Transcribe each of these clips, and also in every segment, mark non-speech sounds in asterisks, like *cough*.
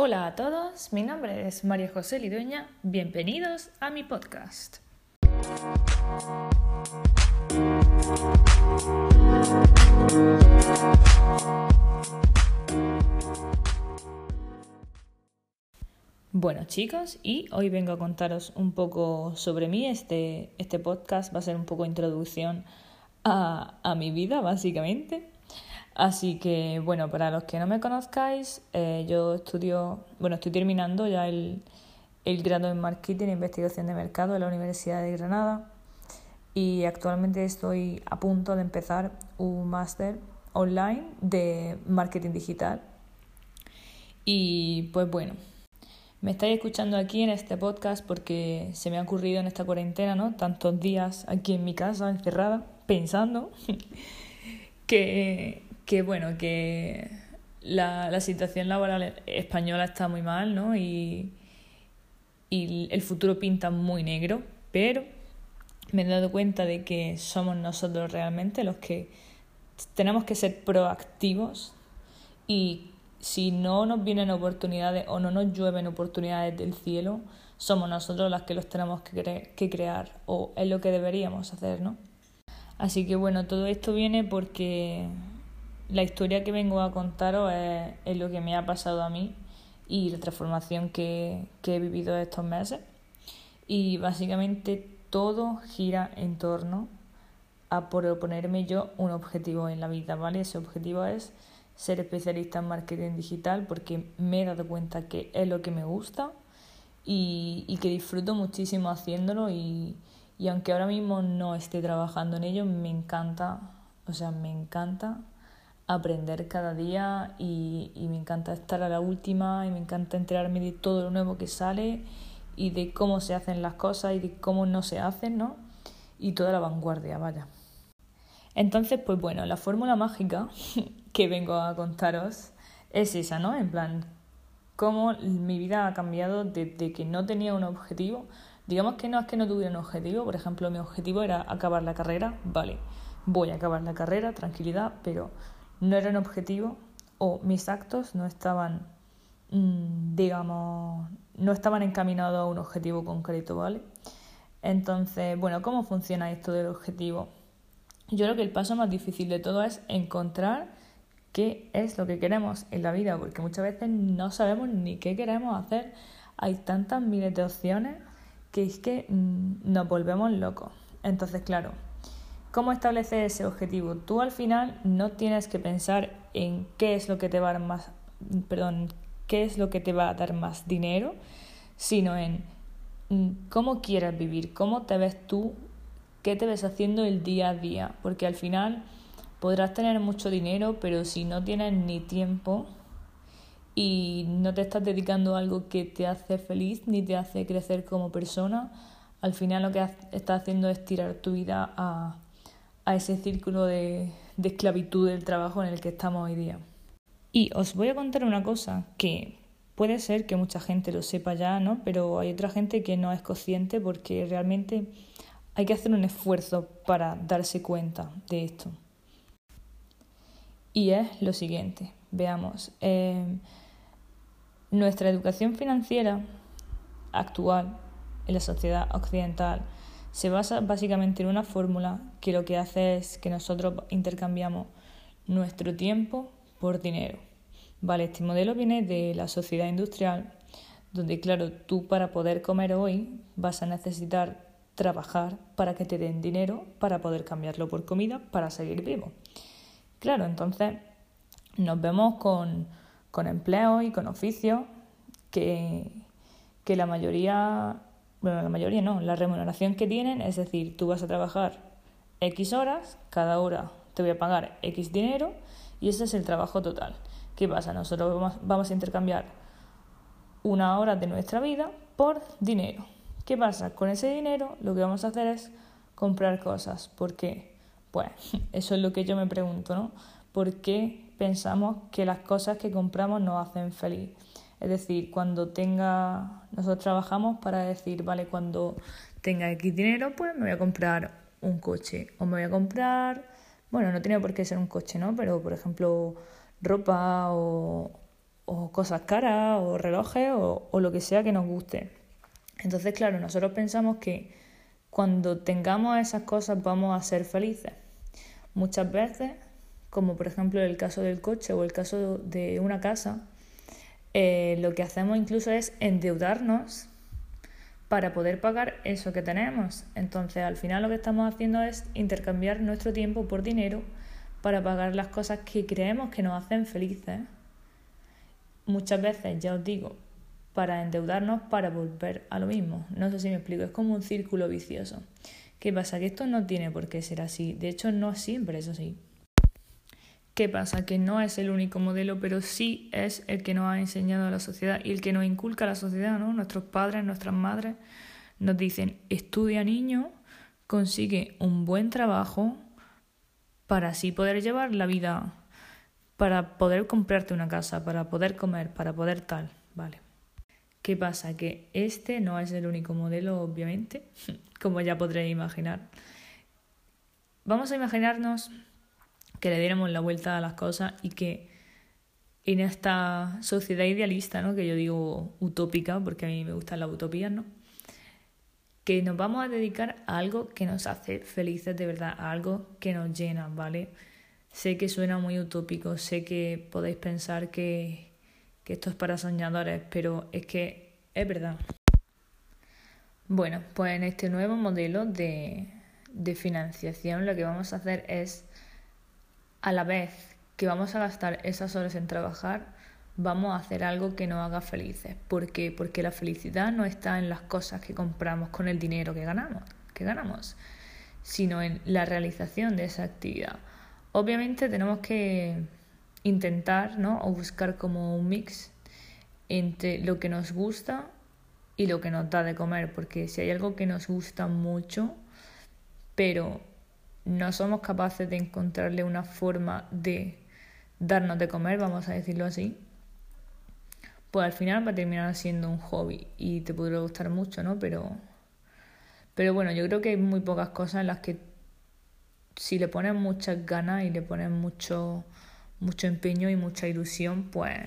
Hola a todos, mi nombre es María José Lidueña, bienvenidos a mi podcast. Bueno chicos, y hoy vengo a contaros un poco sobre mí. Este, este podcast va a ser un poco introducción a, a mi vida, básicamente. Así que, bueno, para los que no me conozcáis, eh, yo estudio, bueno, estoy terminando ya el, el grado en Marketing e Investigación de Mercado en la Universidad de Granada y actualmente estoy a punto de empezar un máster online de marketing digital. Y pues bueno, me estáis escuchando aquí en este podcast porque se me ha ocurrido en esta cuarentena, ¿no? Tantos días aquí en mi casa, encerrada, *laughs* pensando *laughs* que que bueno, que la, la, situación laboral española está muy mal, ¿no? Y, y el futuro pinta muy negro, pero me he dado cuenta de que somos nosotros realmente los que tenemos que ser proactivos y si no nos vienen oportunidades o no nos llueven oportunidades del cielo, somos nosotros las que los tenemos que, cre que crear o es lo que deberíamos hacer, ¿no? Así que bueno, todo esto viene porque la historia que vengo a contaros es, lo que me ha pasado a mí y la transformación que, he vivido estos meses. Y básicamente todo gira en torno a proponerme yo un objetivo en la vida, ¿vale? Ese objetivo es ser especialista en marketing digital porque me he dado cuenta que es lo que me gusta y, que disfruto muchísimo haciéndolo y aunque ahora mismo no esté trabajando en ello, me encanta, o sea, me encanta aprender cada día y, y, me encanta estar a la última y me encanta enterarme de todo lo nuevo que sale y de cómo se hacen las cosas y de cómo no se hacen, ¿no? Y toda la vanguardia, vaya. Entonces, pues bueno, la fórmula mágica *laughs* que vengo a contaros es esa, ¿no? En plan, cómo mi vida ha cambiado desde que no tenía un objetivo. Digamos que no es que no tuviera un objetivo, por ejemplo, mi objetivo era acabar la carrera, vale, voy a acabar la carrera, tranquilidad, pero no era un objetivo o mis actos no estaban, mm, digamos, no estaban encaminados a un objetivo concreto, ¿vale? Entonces, bueno, ¿cómo funciona esto del objetivo? Yo creo que el paso más difícil de todo es encontrar qué es lo que queremos en la vida, porque muchas veces no sabemos ni qué queremos hacer. Hay tantas miles de opciones que es que mm, nos volvemos locos. Entonces, claro, ¿Cómo establecer ese objetivo? Tú al final no tienes que pensar en qué es lo que te va a dar más, perdón, qué es lo que te va a dar más dinero, sino en mm, cómo quieres vivir, cómo te ves tú, qué te ves haciendo el día a día, porque al final podrás tener mucho dinero, pero si no tienes ni tiempo y no te estás dedicando a algo que te hace feliz ni te hace crecer como persona, al final lo que estás haciendo es tirar tu vida a a ese círculo de, esclavitud del trabajo en el que estamos hoy día. Y os voy a contar una cosa que puede ser que mucha gente lo sepa ya, ¿no? Pero hay otra gente que no es consciente porque realmente hay que hacer un esfuerzo para darse cuenta de esto. Y es lo siguiente, veamos, eh, nuestra educación financiera actual en la sociedad occidental se basa básicamente en una fórmula que lo que hace es que nosotros intercambiamos nuestro tiempo por dinero. Vale, este modelo viene de la sociedad industrial, donde claro, tú para poder comer hoy vas a necesitar trabajar para que te den dinero para poder cambiarlo por comida para seguir vivo. Claro, entonces nos vemos con, con empleos y con oficios que, que la mayoría bueno, la mayoría no, la remuneración que tienen, es decir, tú vas a trabajar X horas, cada hora te voy a pagar X dinero y ese es el trabajo total. ¿Qué pasa? Nosotros vamos, a intercambiar una hora de nuestra vida por dinero. ¿Qué pasa? Con ese dinero lo que vamos a hacer es comprar cosas. ¿Por qué? Pues *laughs* eso es lo que yo me pregunto, ¿no? ¿Por qué pensamos que las cosas que compramos nos hacen feliz? Es decir, cuando tenga, nosotros trabajamos para decir, vale, cuando tenga X dinero, pues me voy a comprar un coche o me voy a comprar, bueno, no tiene por qué ser un coche, ¿no? Pero, por ejemplo, ropa o, o cosas caras, o relojes, o, o lo que sea que nos guste. Entonces, claro, nosotros pensamos que cuando tengamos esas cosas vamos a ser felices. Muchas veces, como por ejemplo el caso del coche o el caso de una casa, eh, lo que hacemos incluso es endeudarnos para poder pagar eso que tenemos. Entonces, al final lo que estamos haciendo es intercambiar nuestro tiempo por dinero para pagar las cosas que creemos que nos hacen felices. Muchas veces, ya os digo, para endeudarnos para volver a lo mismo. No sé si me explico, es como un círculo vicioso. ¿Qué pasa? Que esto no tiene por qué ser así. De hecho, no siempre es así. ¿Qué pasa? Que no es el único modelo, pero sí es el que nos ha enseñado la sociedad y el que nos inculca la sociedad, ¿no? Nuestros padres, nuestras madres nos dicen, estudia niño, consigue un buen trabajo para así poder llevar la vida, para poder comprarte una casa, para poder comer, para poder tal, ¿vale? ¿Qué pasa? Que este no es el único modelo, obviamente, *laughs* como ya podréis imaginar. Vamos a imaginarnos que le diéramos la vuelta a las cosas y que en esta sociedad idealista, ¿no? que yo digo utópica, porque a mí me gustan las utopías, ¿no? que nos vamos a dedicar a algo que nos hace felices de verdad, a algo que nos llena, ¿vale? Sé que suena muy utópico, sé que podéis pensar que, que esto es para soñadores, pero es que es verdad. Bueno, pues en este nuevo modelo de, de financiación lo que vamos a hacer es a la vez que vamos a gastar esas horas en trabajar, vamos a hacer algo que nos haga felices. ¿Por qué? Porque la felicidad no está en las cosas que compramos con el dinero que ganamos, que ganamos, sino en la realización de esa actividad. Obviamente tenemos que intentar, ¿no? O buscar como un mix entre lo que nos gusta y lo que nos da de comer, porque si hay algo que nos gusta mucho, pero no somos capaces de encontrarle una forma de darnos de comer, vamos a decirlo así, pues al final va a terminar siendo un hobby y te podrá gustar mucho, ¿no? Pero, pero bueno, yo creo que hay muy pocas cosas en las que si le pones muchas ganas y le pones mucho, mucho empeño y mucha ilusión, pues,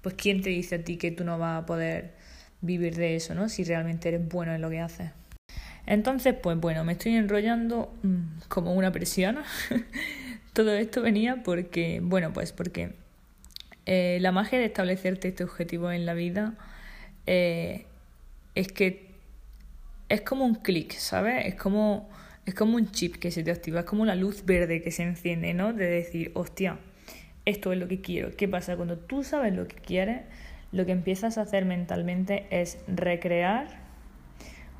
pues quién te dice a ti que tú no vas a poder vivir de eso, ¿no? Si realmente eres bueno en lo que haces. Entonces, pues bueno, me estoy enrollando mm, como una persiana. *laughs* Todo esto venía porque, bueno, pues porque eh, la magia de establecerte este objetivo en la vida eh, es que es como un clic, ¿sabes? Es como, es como un chip que se te activa, es como la luz verde que se enciende, ¿no? De decir, hostia, esto es lo que quiero. ¿Qué pasa? Cuando tú sabes lo que quieres, lo que empiezas a hacer mentalmente es recrear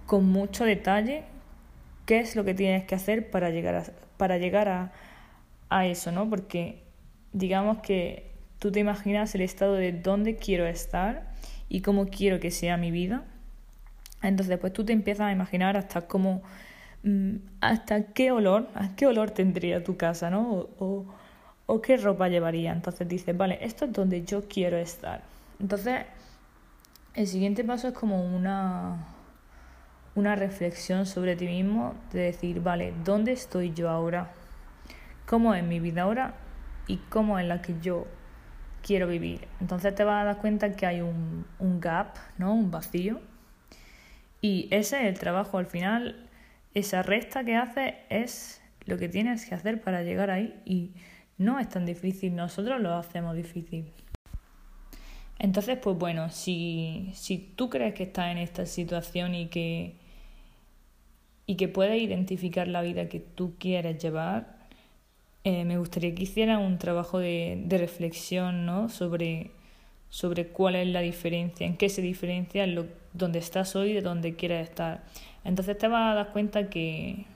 con mucho detalle qué es lo que tienes que hacer para llegar a, para llegar a, a eso, ¿no? Porque digamos que tú te imaginas el estado de dónde quiero estar y cómo quiero que sea mi vida. Entonces, pues tú te empiezas a imaginar hasta cómo, mm, hasta qué olor, qué olor tendría tu casa, ¿no? O, o qué ropa llevaría. Entonces dices, vale, esto es donde yo quiero estar. Entonces, el siguiente paso es como una, una reflexión sobre ti mismo, de decir, vale, ¿dónde estoy yo ahora? ¿Cómo es mi vida ahora? Y cómo es la que yo quiero vivir. Entonces te vas a dar cuenta que hay un, un gap, ¿no? Un vacío. Y ese es el trabajo al final, esa resta que haces es lo que tienes que hacer para llegar ahí y no es tan difícil, nosotros lo hacemos difícil. Entonces, pues bueno, si, si tú crees que estás en esta situación y que y que puedas identificar la vida que tú quieres llevar, eh, me gustaría que hiciera un trabajo de, de reflexión ¿no? sobre, sobre cuál es la diferencia, en qué se diferencia lo, donde estás hoy de donde quieres estar. Entonces te vas a dar cuenta que,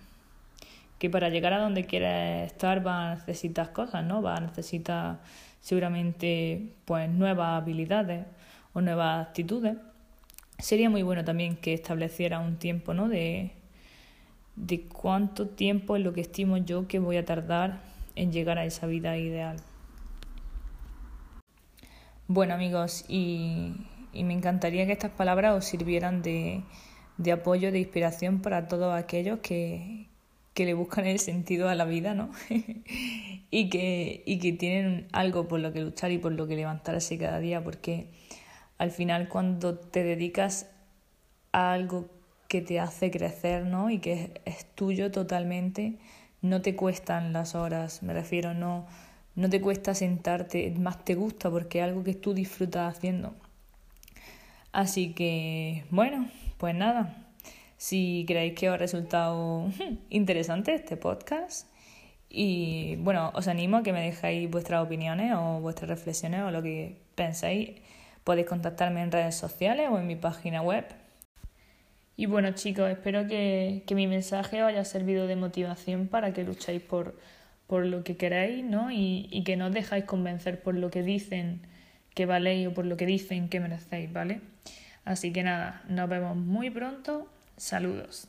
que para llegar a donde quieres estar vas a necesitar cosas, ¿no? Vas a necesitar seguramente pues nuevas habilidades o nuevas actitudes. Sería muy bueno también que estableciera un tiempo, ¿no? De, de cuánto tiempo es lo que estimo yo que voy a tardar en llegar a esa vida ideal. Bueno amigos, y, me encantaría que estas palabras os sirvieran de, de apoyo, de inspiración para todos aquellos que, que le buscan el sentido a la vida, ¿no? *laughs* y, que, y que tienen algo por lo que luchar y por lo que levantarse cada día, porque al final cuando te dedicas a algo que te hace crecer, ¿no? Y que es, tuyo totalmente, no te cuestan las horas, me refiero, no, no te cuesta sentarte, más te gusta porque es algo que tú disfrutas haciendo. Así que, bueno, pues nada, si creéis que os ha resultado interesante este podcast. Y bueno, os animo a que me dejéis vuestras opiniones o vuestras reflexiones o lo que penséis. Podéis contactarme en redes sociales o en mi página web. Y bueno chicos, espero que, que mi mensaje os haya servido de motivación para que luchéis por, por lo que queréis ¿no? y, y que no os dejáis convencer por lo que dicen que valéis o por lo que dicen que merecéis, ¿vale? Así que nada, nos vemos muy pronto Saludos.